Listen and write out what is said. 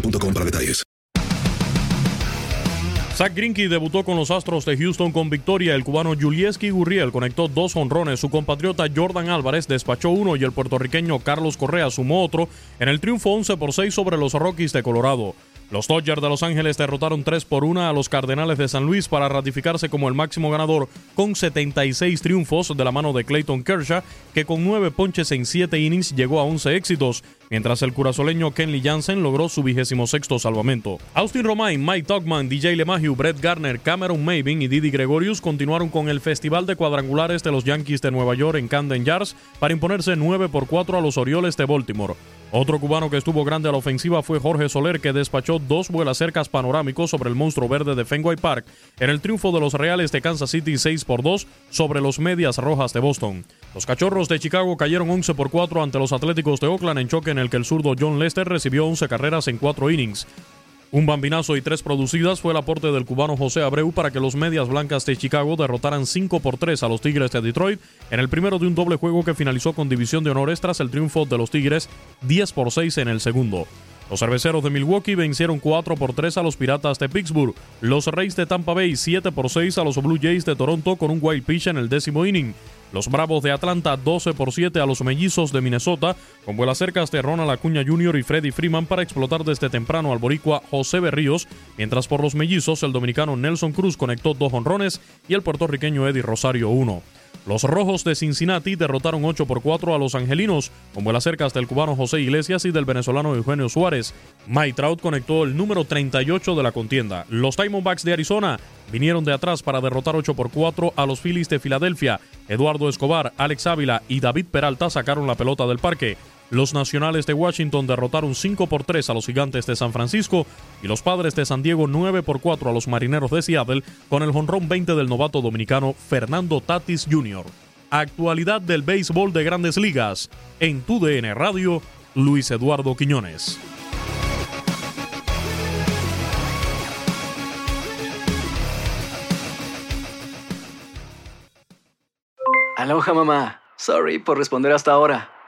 boostmobile.com para detalles. Zach Greinke debutó con los Astros de Houston con victoria. El cubano Julieski Gurriel conectó dos honrones. Su compatriota Jordan Álvarez despachó uno y el puertorriqueño Carlos Correa sumó otro en el triunfo 11 por 6 sobre los Rockies de Colorado. Los Dodgers de Los Ángeles derrotaron 3 por 1 a los Cardenales de San Luis para ratificarse como el máximo ganador con 76 triunfos de la mano de Clayton Kershaw, que con 9 ponches en 7 innings llegó a 11 éxitos, mientras el curazoleño Kenley Jansen logró su vigésimo sexto salvamento. Austin Romain, Mike Togman, DJ LeMahieu, Brett Garner, Cameron Maven y Didi Gregorius continuaron con el Festival de Cuadrangulares de los Yankees de Nueva York en Camden Yards para imponerse 9 por 4 a los Orioles de Baltimore. Otro cubano que estuvo grande a la ofensiva fue Jorge Soler, que despachó dos vuelas cercas panorámicos sobre el monstruo verde de Fenway Park en el triunfo de los Reales de Kansas City 6 por 2 sobre los Medias Rojas de Boston. Los Cachorros de Chicago cayeron 11 por 4 ante los Atléticos de Oakland en choque en el que el zurdo John Lester recibió 11 carreras en 4 innings. Un bambinazo y tres producidas fue el aporte del cubano José Abreu para que los Medias Blancas de Chicago derrotaran 5 por 3 a los Tigres de Detroit en el primero de un doble juego que finalizó con división de honores tras el triunfo de los Tigres 10 por 6 en el segundo. Los cerveceros de Milwaukee vencieron 4 por 3 a los Piratas de Pittsburgh. Los Reyes de Tampa Bay 7 por 6 a los Blue Jays de Toronto con un wild pitch en el décimo inning. Los Bravos de Atlanta 12 por 7 a los Mellizos de Minnesota, con vuelas cercas de Ronald Acuña Jr. y Freddie Freeman para explotar desde temprano al boricua José Berríos, mientras por los Mellizos el dominicano Nelson Cruz conectó dos honrones y el puertorriqueño Eddie Rosario uno. Los Rojos de Cincinnati derrotaron 8 por 4 a los Angelinos, con vuelas cercas del cubano José Iglesias y del venezolano Eugenio Suárez. Mike Trout conectó el número 38 de la contienda. Los Diamondbacks de Arizona vinieron de atrás para derrotar 8 por 4 a los Phillies de Filadelfia. Eduardo Escobar, Alex Ávila y David Peralta sacaron la pelota del parque. Los Nacionales de Washington derrotaron 5 por 3 a los Gigantes de San Francisco y los Padres de San Diego 9 por 4 a los Marineros de Seattle con el jonrón 20 del novato dominicano Fernando Tatis Jr. Actualidad del béisbol de Grandes Ligas. En tu DN Radio, Luis Eduardo Quiñones. Aloha mamá. Sorry por responder hasta ahora.